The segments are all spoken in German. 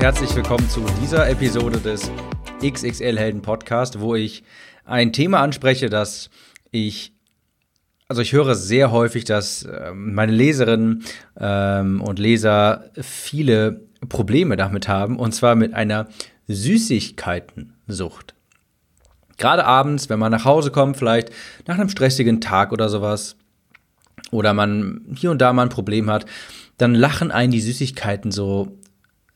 Herzlich willkommen zu dieser Episode des XXL Helden Podcast, wo ich ein Thema anspreche, das ich also ich höre sehr häufig, dass ähm, meine Leserinnen ähm, und Leser viele Probleme damit haben, und zwar mit einer Süßigkeitensucht. Gerade abends, wenn man nach Hause kommt, vielleicht nach einem stressigen Tag oder sowas, oder man hier und da mal ein Problem hat, dann lachen einen die Süßigkeiten so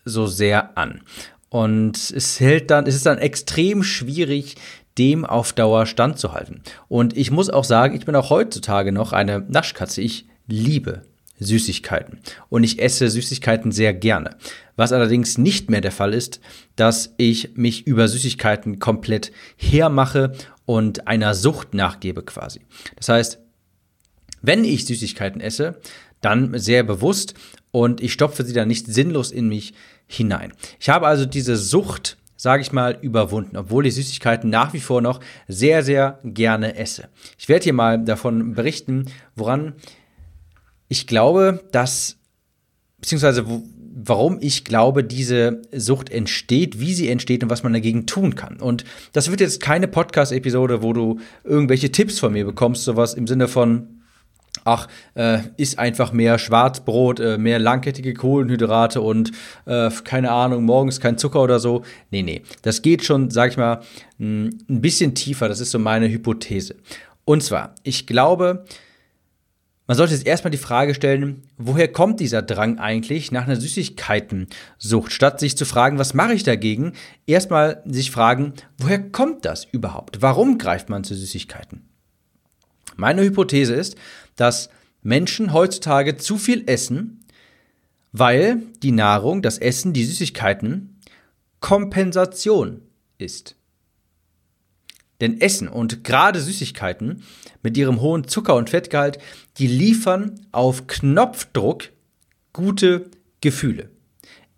so sehr an. Und es hält dann, es ist dann extrem schwierig, dem auf Dauer standzuhalten. Und ich muss auch sagen, ich bin auch heutzutage noch eine Naschkatze. Ich liebe Süßigkeiten. Und ich esse Süßigkeiten sehr gerne. Was allerdings nicht mehr der Fall ist, dass ich mich über Süßigkeiten komplett hermache und einer Sucht nachgebe quasi. Das heißt, wenn ich Süßigkeiten esse, dann sehr bewusst und ich stopfe sie dann nicht sinnlos in mich hinein. Ich habe also diese Sucht, sage ich mal, überwunden, obwohl ich Süßigkeiten nach wie vor noch sehr, sehr gerne esse. Ich werde hier mal davon berichten, woran ich glaube, dass, beziehungsweise wo, warum ich glaube, diese Sucht entsteht, wie sie entsteht und was man dagegen tun kann. Und das wird jetzt keine Podcast-Episode, wo du irgendwelche Tipps von mir bekommst, sowas im Sinne von, ach, äh, isst einfach mehr Schwarzbrot, äh, mehr langkettige Kohlenhydrate und äh, keine Ahnung, morgens kein Zucker oder so. Nee, nee. Das geht schon, sag ich mal, ein bisschen tiefer. Das ist so meine Hypothese. Und zwar, ich glaube, man sollte jetzt erstmal die Frage stellen, woher kommt dieser Drang eigentlich nach einer Süßigkeitensucht? Statt sich zu fragen, was mache ich dagegen, erstmal sich fragen, woher kommt das überhaupt? Warum greift man zu Süßigkeiten? Meine Hypothese ist, dass Menschen heutzutage zu viel essen, weil die Nahrung, das Essen, die Süßigkeiten Kompensation ist. Denn Essen und gerade Süßigkeiten mit ihrem hohen Zucker- und Fettgehalt, die liefern auf Knopfdruck gute Gefühle.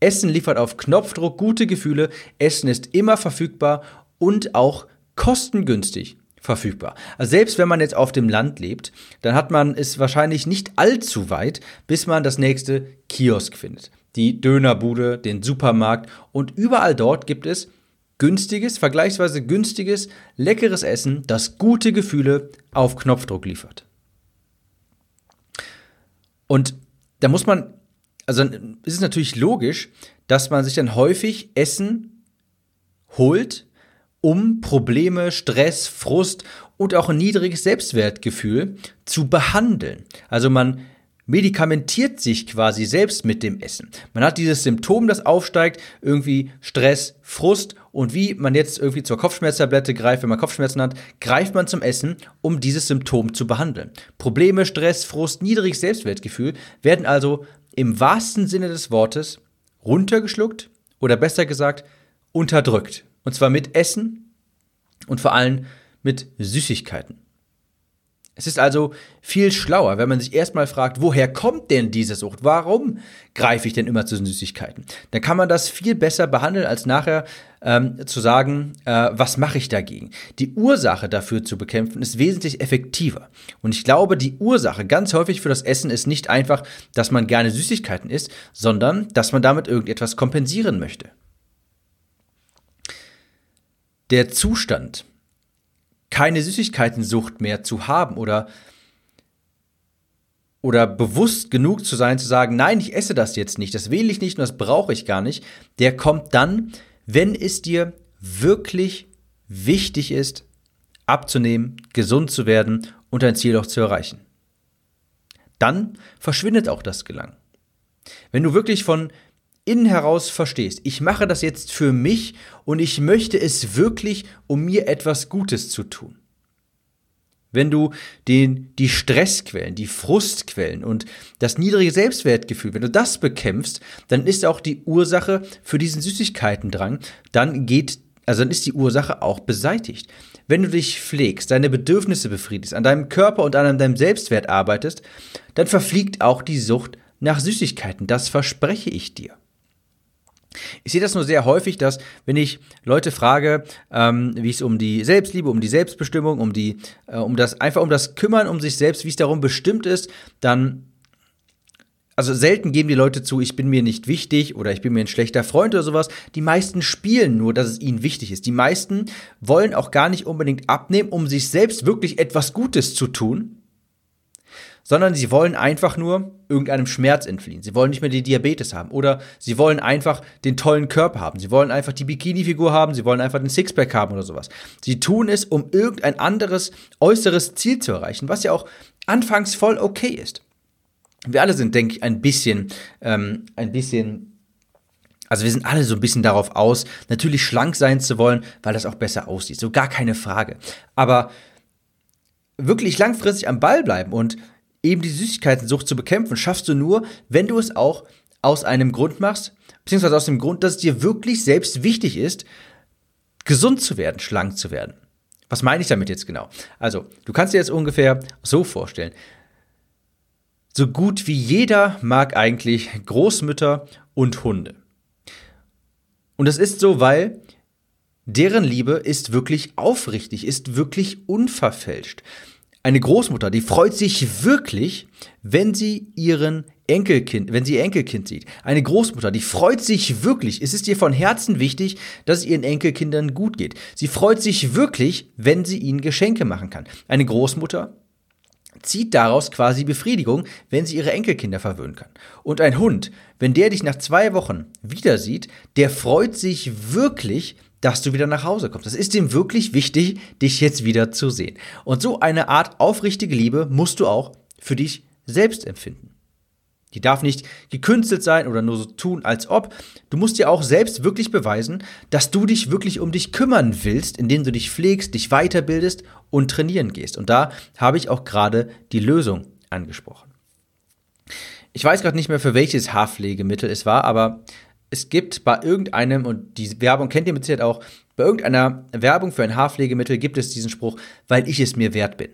Essen liefert auf Knopfdruck gute Gefühle, Essen ist immer verfügbar und auch kostengünstig verfügbar. Also selbst wenn man jetzt auf dem Land lebt, dann hat man es wahrscheinlich nicht allzu weit, bis man das nächste Kiosk findet. Die Dönerbude, den Supermarkt und überall dort gibt es günstiges, vergleichsweise günstiges, leckeres Essen, das gute Gefühle auf Knopfdruck liefert. Und da muss man, also ist es natürlich logisch, dass man sich dann häufig Essen holt, um Probleme, Stress, Frust und auch ein niedriges Selbstwertgefühl zu behandeln. Also man medikamentiert sich quasi selbst mit dem Essen. Man hat dieses Symptom, das aufsteigt, irgendwie Stress, Frust und wie man jetzt irgendwie zur Kopfschmerztablette greift, wenn man Kopfschmerzen hat, greift man zum Essen, um dieses Symptom zu behandeln. Probleme, Stress, Frust, niedriges Selbstwertgefühl werden also im wahrsten Sinne des Wortes runtergeschluckt oder besser gesagt unterdrückt. Und zwar mit Essen und vor allem mit Süßigkeiten. Es ist also viel schlauer, wenn man sich erstmal fragt, woher kommt denn diese Sucht? Warum greife ich denn immer zu Süßigkeiten? Dann kann man das viel besser behandeln, als nachher ähm, zu sagen, äh, was mache ich dagegen? Die Ursache dafür zu bekämpfen ist wesentlich effektiver. Und ich glaube, die Ursache ganz häufig für das Essen ist nicht einfach, dass man gerne Süßigkeiten isst, sondern dass man damit irgendetwas kompensieren möchte der Zustand, keine Süßigkeitensucht mehr zu haben oder oder bewusst genug zu sein, zu sagen, nein, ich esse das jetzt nicht, das wähle ich nicht und das brauche ich gar nicht, der kommt dann, wenn es dir wirklich wichtig ist, abzunehmen, gesund zu werden und dein Ziel auch zu erreichen. Dann verschwindet auch das Gelangen. Wenn du wirklich von innen heraus verstehst, ich mache das jetzt für mich und ich möchte es wirklich, um mir etwas Gutes zu tun. wenn du den, die Stressquellen, die Frustquellen und das niedrige Selbstwertgefühl, wenn du das bekämpfst, dann ist auch die Ursache für diesen Süßigkeitendrang, dann geht, also dann ist die Ursache auch beseitigt. Wenn du dich pflegst, deine Bedürfnisse befriedigst, an deinem Körper und an deinem Selbstwert arbeitest, dann verfliegt auch die Sucht nach Süßigkeiten. Das verspreche ich dir. Ich sehe das nur sehr häufig, dass wenn ich Leute frage, ähm, wie es um die Selbstliebe, um die Selbstbestimmung, um die, äh, um das einfach um das Kümmern um sich selbst, wie es darum bestimmt ist, dann also selten geben die Leute zu, ich bin mir nicht wichtig oder ich bin mir ein schlechter Freund oder sowas. Die meisten spielen nur, dass es ihnen wichtig ist. Die meisten wollen auch gar nicht unbedingt abnehmen, um sich selbst wirklich etwas Gutes zu tun, sondern sie wollen einfach nur irgendeinem Schmerz entfliehen. Sie wollen nicht mehr die Diabetes haben oder sie wollen einfach den tollen Körper haben. Sie wollen einfach die Bikini-Figur haben, sie wollen einfach den Sixpack haben oder sowas. Sie tun es, um irgendein anderes äußeres Ziel zu erreichen, was ja auch anfangs voll okay ist. Wir alle sind, denke ich, ein bisschen, ähm, ein bisschen also wir sind alle so ein bisschen darauf aus, natürlich schlank sein zu wollen, weil das auch besser aussieht. So gar keine Frage. Aber wirklich langfristig am Ball bleiben und eben die Süßigkeitensucht zu bekämpfen, schaffst du nur, wenn du es auch aus einem Grund machst, beziehungsweise aus dem Grund, dass es dir wirklich selbst wichtig ist, gesund zu werden, schlank zu werden. Was meine ich damit jetzt genau? Also, du kannst dir jetzt ungefähr so vorstellen. So gut wie jeder mag eigentlich Großmütter und Hunde. Und das ist so, weil deren Liebe ist wirklich aufrichtig, ist wirklich unverfälscht. Eine Großmutter, die freut sich wirklich, wenn sie ihren Enkelkind, wenn sie ihr Enkelkind sieht. Eine Großmutter, die freut sich wirklich. Es ist ihr von Herzen wichtig, dass es ihren Enkelkindern gut geht. Sie freut sich wirklich, wenn sie ihnen Geschenke machen kann. Eine Großmutter zieht daraus quasi Befriedigung, wenn sie ihre Enkelkinder verwöhnen kann. Und ein Hund, wenn der dich nach zwei Wochen wieder sieht, der freut sich wirklich, dass du wieder nach Hause kommst. Das ist ihm wirklich wichtig, dich jetzt wieder zu sehen. Und so eine Art aufrichtige Liebe musst du auch für dich selbst empfinden. Die darf nicht gekünstelt sein oder nur so tun, als ob. Du musst dir auch selbst wirklich beweisen, dass du dich wirklich um dich kümmern willst, indem du dich pflegst, dich weiterbildest und trainieren gehst. Und da habe ich auch gerade die Lösung angesprochen. Ich weiß gerade nicht mehr, für welches Haarpflegemittel es war, aber es gibt bei irgendeinem, und die Werbung kennt ihr mit Sicherheit auch, bei irgendeiner Werbung für ein Haarpflegemittel gibt es diesen Spruch, weil ich es mir wert bin.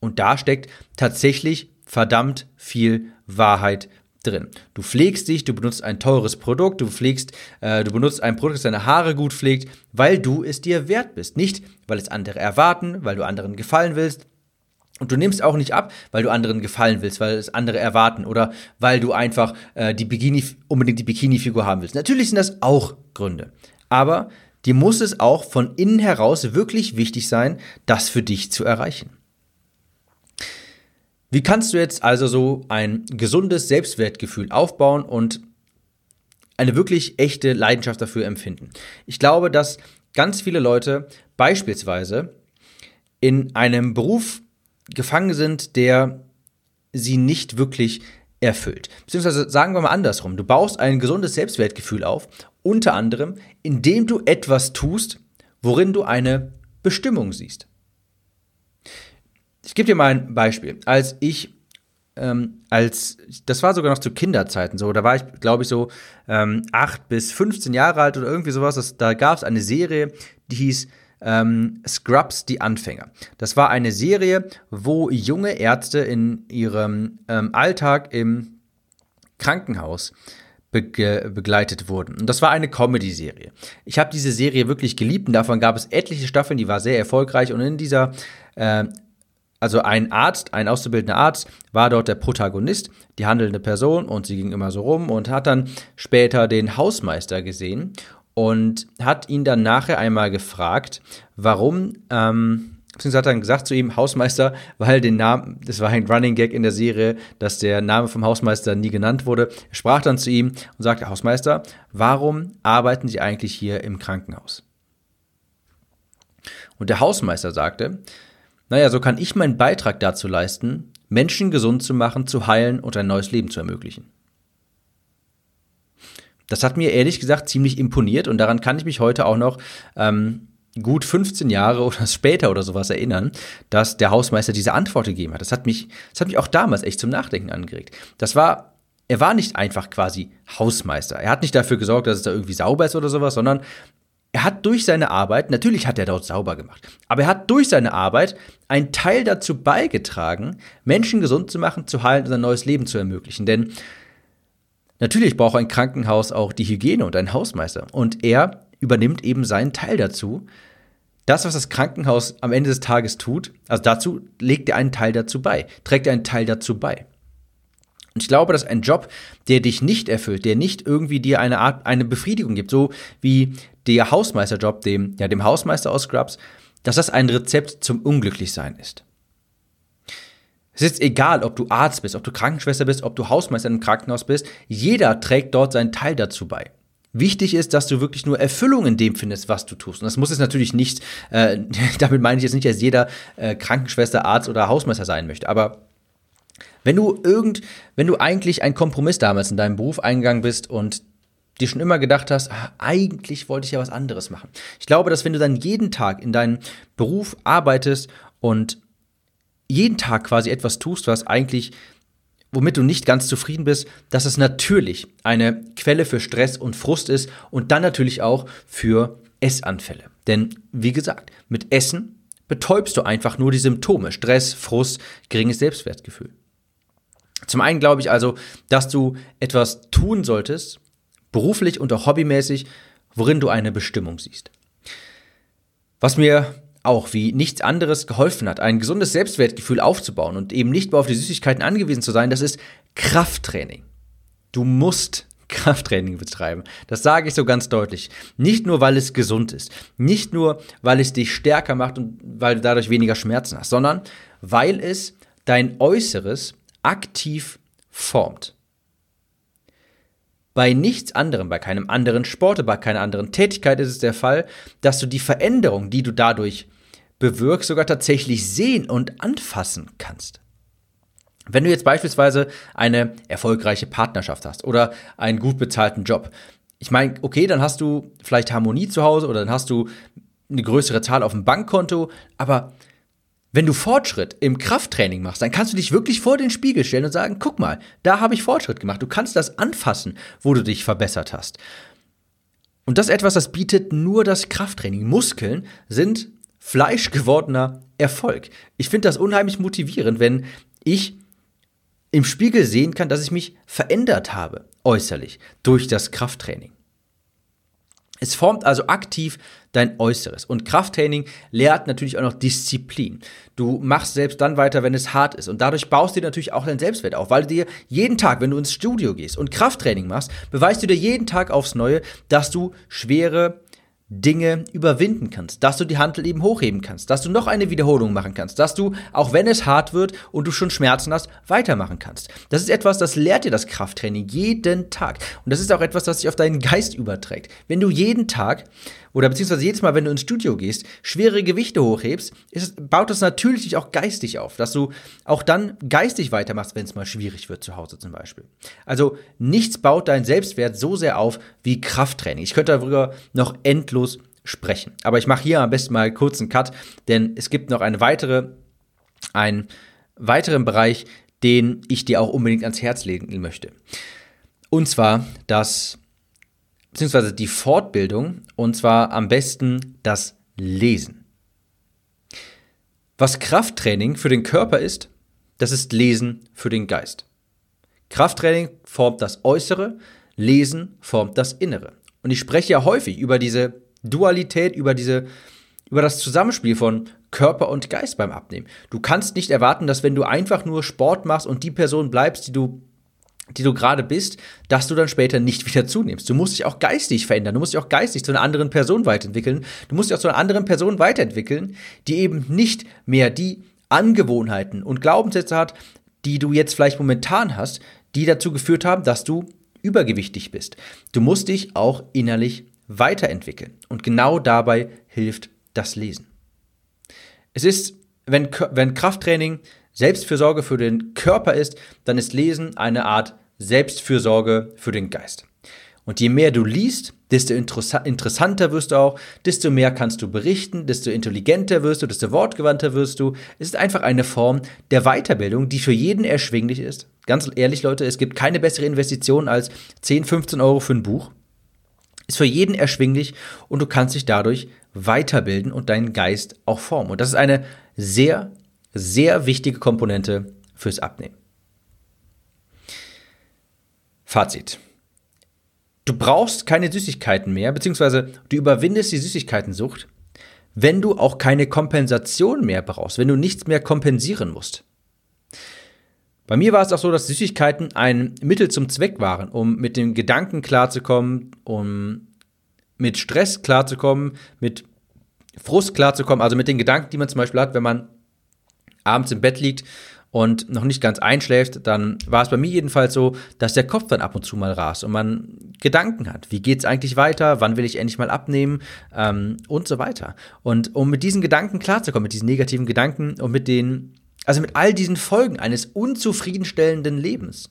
Und da steckt tatsächlich verdammt viel Wahrheit drin. Du pflegst dich, du benutzt ein teures Produkt, du pflegst, äh, du benutzt ein Produkt, das deine Haare gut pflegt, weil du es dir wert bist. Nicht, weil es andere erwarten, weil du anderen gefallen willst, und du nimmst auch nicht ab, weil du anderen gefallen willst, weil es andere erwarten oder weil du einfach äh, die Bikini, unbedingt die Bikini-Figur haben willst. Natürlich sind das auch Gründe. Aber dir muss es auch von innen heraus wirklich wichtig sein, das für dich zu erreichen. Wie kannst du jetzt also so ein gesundes Selbstwertgefühl aufbauen und eine wirklich echte Leidenschaft dafür empfinden? Ich glaube, dass ganz viele Leute beispielsweise in einem Beruf gefangen sind, der sie nicht wirklich erfüllt. Beziehungsweise sagen wir mal andersrum. Du baust ein gesundes Selbstwertgefühl auf, unter anderem, indem du etwas tust, worin du eine Bestimmung siehst. Ich gebe dir mal ein Beispiel. Als ich, ähm, als, das war sogar noch zu Kinderzeiten so, da war ich, glaube ich, so ähm, 8 bis 15 Jahre alt oder irgendwie sowas. Das, da gab es eine Serie, die hieß ähm, Scrubs, die Anfänger. Das war eine Serie, wo junge Ärzte in ihrem ähm, Alltag im Krankenhaus be begleitet wurden. Und das war eine Comedy-Serie. Ich habe diese Serie wirklich geliebt und davon gab es etliche Staffeln, die war sehr erfolgreich und in dieser äh, also ein Arzt, ein auszubildender Arzt, war dort der Protagonist, die handelnde Person und sie ging immer so rum und hat dann später den Hausmeister gesehen und hat ihn dann nachher einmal gefragt, warum, ähm, beziehungsweise hat dann gesagt zu ihm, Hausmeister, weil den Namen, das war ein Running Gag in der Serie, dass der Name vom Hausmeister nie genannt wurde. Er sprach dann zu ihm und sagte, Hausmeister, warum arbeiten Sie eigentlich hier im Krankenhaus? Und der Hausmeister sagte, naja, so kann ich meinen Beitrag dazu leisten, Menschen gesund zu machen, zu heilen und ein neues Leben zu ermöglichen. Das hat mir ehrlich gesagt ziemlich imponiert und daran kann ich mich heute auch noch ähm, gut 15 Jahre oder später oder sowas erinnern, dass der Hausmeister diese Antwort gegeben hat. Das hat mich, das hat mich auch damals echt zum Nachdenken angeregt. Das war, er war nicht einfach quasi Hausmeister. Er hat nicht dafür gesorgt, dass es da irgendwie sauber ist oder sowas, sondern er hat durch seine Arbeit, natürlich hat er dort sauber gemacht, aber er hat durch seine Arbeit einen Teil dazu beigetragen, Menschen gesund zu machen, zu heilen und ein neues Leben zu ermöglichen. Denn natürlich braucht ein Krankenhaus auch die Hygiene und einen Hausmeister. Und er übernimmt eben seinen Teil dazu. Das, was das Krankenhaus am Ende des Tages tut, also dazu legt er einen Teil dazu bei, trägt er einen Teil dazu bei. Und ich glaube, dass ein Job, der dich nicht erfüllt, der nicht irgendwie dir eine Art, eine Befriedigung gibt, so wie der Hausmeisterjob, dem, ja, dem Hausmeister aus Scrubs, dass das ein Rezept zum Unglücklichsein ist. Es ist egal, ob du Arzt bist, ob du Krankenschwester bist, ob du Hausmeister im Krankenhaus bist, jeder trägt dort seinen Teil dazu bei. Wichtig ist, dass du wirklich nur Erfüllung in dem findest, was du tust. Und das muss es natürlich nicht, äh, damit meine ich jetzt nicht, dass jeder äh, Krankenschwester, Arzt oder Hausmeister sein möchte, aber wenn du irgend, wenn du eigentlich einen Kompromiss damals in deinem Beruf eingegangen bist und dir schon immer gedacht hast, ah, eigentlich wollte ich ja was anderes machen. Ich glaube, dass wenn du dann jeden Tag in deinem Beruf arbeitest und jeden Tag quasi etwas tust, was eigentlich womit du nicht ganz zufrieden bist, dass es natürlich eine Quelle für Stress und Frust ist und dann natürlich auch für Essanfälle. Denn wie gesagt, mit Essen betäubst du einfach nur die Symptome, Stress, Frust, geringes Selbstwertgefühl. Zum einen glaube ich also, dass du etwas tun solltest, beruflich und auch hobbymäßig, worin du eine Bestimmung siehst. Was mir auch wie nichts anderes geholfen hat, ein gesundes Selbstwertgefühl aufzubauen und eben nicht mehr auf die Süßigkeiten angewiesen zu sein, das ist Krafttraining. Du musst Krafttraining betreiben. Das sage ich so ganz deutlich. Nicht nur, weil es gesund ist, nicht nur, weil es dich stärker macht und weil du dadurch weniger Schmerzen hast, sondern weil es dein Äußeres aktiv formt. Bei nichts anderem, bei keinem anderen Sport, bei keiner anderen Tätigkeit ist es der Fall, dass du die Veränderung, die du dadurch bewirkst, sogar tatsächlich sehen und anfassen kannst. Wenn du jetzt beispielsweise eine erfolgreiche Partnerschaft hast oder einen gut bezahlten Job, ich meine, okay, dann hast du vielleicht Harmonie zu Hause oder dann hast du eine größere Zahl auf dem Bankkonto, aber wenn du Fortschritt im Krafttraining machst, dann kannst du dich wirklich vor den Spiegel stellen und sagen, guck mal, da habe ich Fortschritt gemacht. Du kannst das anfassen, wo du dich verbessert hast. Und das ist etwas, das bietet nur das Krafttraining. Muskeln sind fleischgewordener Erfolg. Ich finde das unheimlich motivierend, wenn ich im Spiegel sehen kann, dass ich mich verändert habe, äußerlich, durch das Krafttraining. Es formt also aktiv dein Äußeres. Und Krafttraining lehrt natürlich auch noch Disziplin. Du machst selbst dann weiter, wenn es hart ist. Und dadurch baust du dir natürlich auch dein Selbstwert auf, weil du dir jeden Tag, wenn du ins Studio gehst und Krafttraining machst, beweist du dir jeden Tag aufs Neue, dass du schwere Dinge überwinden kannst, dass du die Handel eben hochheben kannst, dass du noch eine Wiederholung machen kannst, dass du, auch wenn es hart wird und du schon Schmerzen hast, weitermachen kannst. Das ist etwas, das lehrt dir das Krafttraining jeden Tag. Und das ist auch etwas, das sich auf deinen Geist überträgt. Wenn du jeden Tag oder beziehungsweise jedes Mal, wenn du ins Studio gehst, schwere Gewichte hochhebst, ist, baut das natürlich auch geistig auf, dass du auch dann geistig weitermachst, wenn es mal schwierig wird zu Hause zum Beispiel. Also nichts baut deinen Selbstwert so sehr auf wie Krafttraining. Ich könnte darüber noch endlos sprechen. Aber ich mache hier am besten mal kurz einen Cut, denn es gibt noch eine weitere, einen weiteren Bereich, den ich dir auch unbedingt ans Herz legen möchte. Und zwar das beziehungsweise die Fortbildung, und zwar am besten das Lesen. Was Krafttraining für den Körper ist, das ist Lesen für den Geist. Krafttraining formt das Äußere, Lesen formt das Innere. Und ich spreche ja häufig über diese Dualität, über diese, über das Zusammenspiel von Körper und Geist beim Abnehmen. Du kannst nicht erwarten, dass wenn du einfach nur Sport machst und die Person bleibst, die du die du gerade bist, dass du dann später nicht wieder zunimmst. Du musst dich auch geistig verändern. Du musst dich auch geistig zu einer anderen Person weiterentwickeln. Du musst dich auch zu einer anderen Person weiterentwickeln, die eben nicht mehr die Angewohnheiten und Glaubenssätze hat, die du jetzt vielleicht momentan hast, die dazu geführt haben, dass du übergewichtig bist. Du musst dich auch innerlich weiterentwickeln. Und genau dabei hilft das Lesen. Es ist, wenn, wenn Krafttraining Selbstfürsorge für den Körper ist, dann ist Lesen eine Art Selbstfürsorge für den Geist. Und je mehr du liest, desto interessanter wirst du auch, desto mehr kannst du berichten, desto intelligenter wirst du, desto wortgewandter wirst du. Es ist einfach eine Form der Weiterbildung, die für jeden erschwinglich ist. Ganz ehrlich, Leute, es gibt keine bessere Investition als 10, 15 Euro für ein Buch. Ist für jeden erschwinglich und du kannst dich dadurch weiterbilden und deinen Geist auch formen. Und das ist eine sehr, sehr wichtige Komponente fürs Abnehmen. Fazit. Du brauchst keine Süßigkeiten mehr, beziehungsweise du überwindest die Süßigkeitensucht, wenn du auch keine Kompensation mehr brauchst, wenn du nichts mehr kompensieren musst. Bei mir war es auch so, dass Süßigkeiten ein Mittel zum Zweck waren, um mit den Gedanken klarzukommen, um mit Stress klarzukommen, mit Frust klarzukommen, also mit den Gedanken, die man zum Beispiel hat, wenn man abends im Bett liegt und noch nicht ganz einschläft, dann war es bei mir jedenfalls so, dass der Kopf dann ab und zu mal rast und man Gedanken hat. Wie geht es eigentlich weiter? Wann will ich endlich mal abnehmen? Ähm, und so weiter. Und um mit diesen Gedanken klarzukommen, mit diesen negativen Gedanken und mit den, also mit all diesen Folgen eines unzufriedenstellenden Lebens,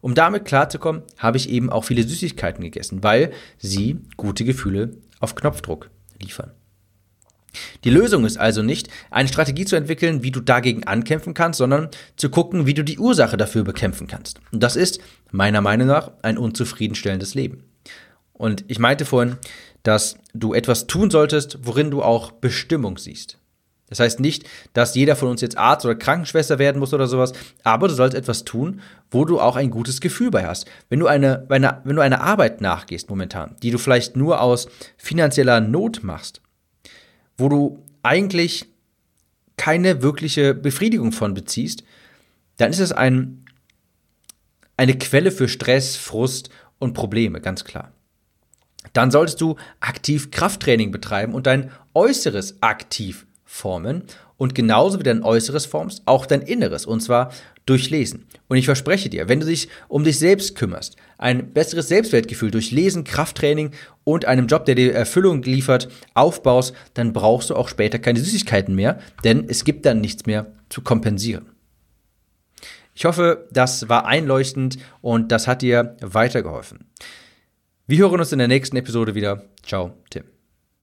um damit klarzukommen, habe ich eben auch viele Süßigkeiten gegessen, weil sie gute Gefühle auf Knopfdruck liefern. Die Lösung ist also nicht, eine Strategie zu entwickeln, wie du dagegen ankämpfen kannst, sondern zu gucken, wie du die Ursache dafür bekämpfen kannst. Und das ist, meiner Meinung nach, ein unzufriedenstellendes Leben. Und ich meinte vorhin, dass du etwas tun solltest, worin du auch Bestimmung siehst. Das heißt nicht, dass jeder von uns jetzt Arzt oder Krankenschwester werden muss oder sowas, aber du sollst etwas tun, wo du auch ein gutes Gefühl bei hast. Wenn du eine, wenn du eine Arbeit nachgehst momentan, die du vielleicht nur aus finanzieller Not machst, wo du eigentlich keine wirkliche Befriedigung von beziehst, dann ist es ein, eine Quelle für Stress, Frust und Probleme, ganz klar. Dann solltest du aktiv Krafttraining betreiben und dein Äußeres aktiv formen und genauso wie dein Äußeres formst, auch dein Inneres und zwar durch Lesen. Und ich verspreche dir, wenn du dich um dich selbst kümmerst, ein besseres Selbstwertgefühl durch Lesen, Krafttraining und einem Job, der dir Erfüllung liefert, aufbaust, dann brauchst du auch später keine Süßigkeiten mehr, denn es gibt dann nichts mehr zu kompensieren. Ich hoffe, das war einleuchtend und das hat dir weitergeholfen. Wir hören uns in der nächsten Episode wieder. Ciao, Tim.